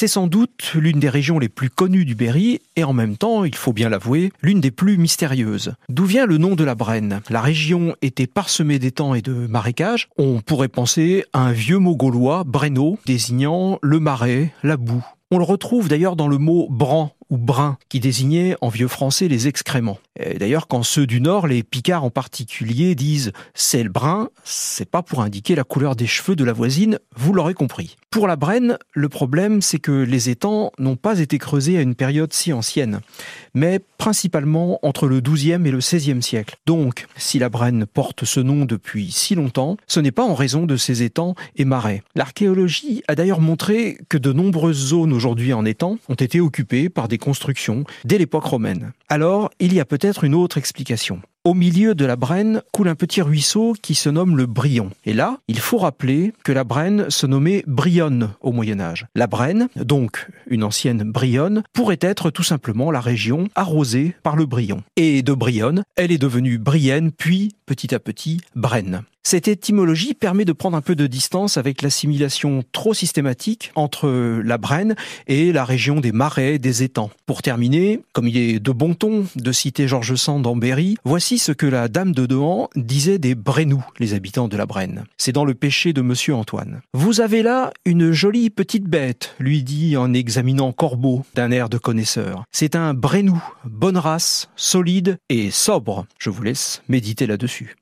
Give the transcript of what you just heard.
C'est sans doute l'une des régions les plus connues du Berry et en même temps, il faut bien l'avouer, l'une des plus mystérieuses. D'où vient le nom de la Brenne? La région était parsemée d'étangs et de marécages. On pourrait penser à un vieux mot gaulois, brenno, désignant le marais, la boue. On le retrouve d'ailleurs dans le mot bran ou brun, qui désignait en vieux français les excréments. D'ailleurs, quand ceux du Nord, les Picards en particulier, disent c'est le brun, c'est pas pour indiquer la couleur des cheveux de la voisine, vous l'aurez compris. Pour la Brenne, le problème, c'est que les étangs n'ont pas été creusés à une période si ancienne, mais principalement entre le XIIe et le XVIe siècle. Donc, si la Brenne porte ce nom depuis si longtemps, ce n'est pas en raison de ses étangs et marais. L'archéologie a d'ailleurs montré que de nombreuses zones aujourd'hui en étang ont été occupées par des construction dès l'époque romaine. Alors, il y a peut-être une autre explication. Au milieu de la Brenne coule un petit ruisseau qui se nomme le Brion. Et là, il faut rappeler que la Brenne se nommait Brionne au Moyen Âge. La Brenne, donc une ancienne Brionne, pourrait être tout simplement la région arrosée par le Brion. Et de Brionne, elle est devenue Brienne, puis petit à petit Brenne. Cette étymologie permet de prendre un peu de distance avec l'assimilation trop systématique entre la Brenne et la région des marais, des étangs. Pour terminer, comme il est de bon ton de citer Georges Sand en Berry, voici ce que la dame de Dehan disait des Brenous, les habitants de la Brenne. C'est dans le péché de Monsieur Antoine. Vous avez là une jolie petite bête, lui dit en examinant Corbeau d'un air de connaisseur. C'est un Brenou, bonne race, solide et sobre. Je vous laisse méditer là-dessus.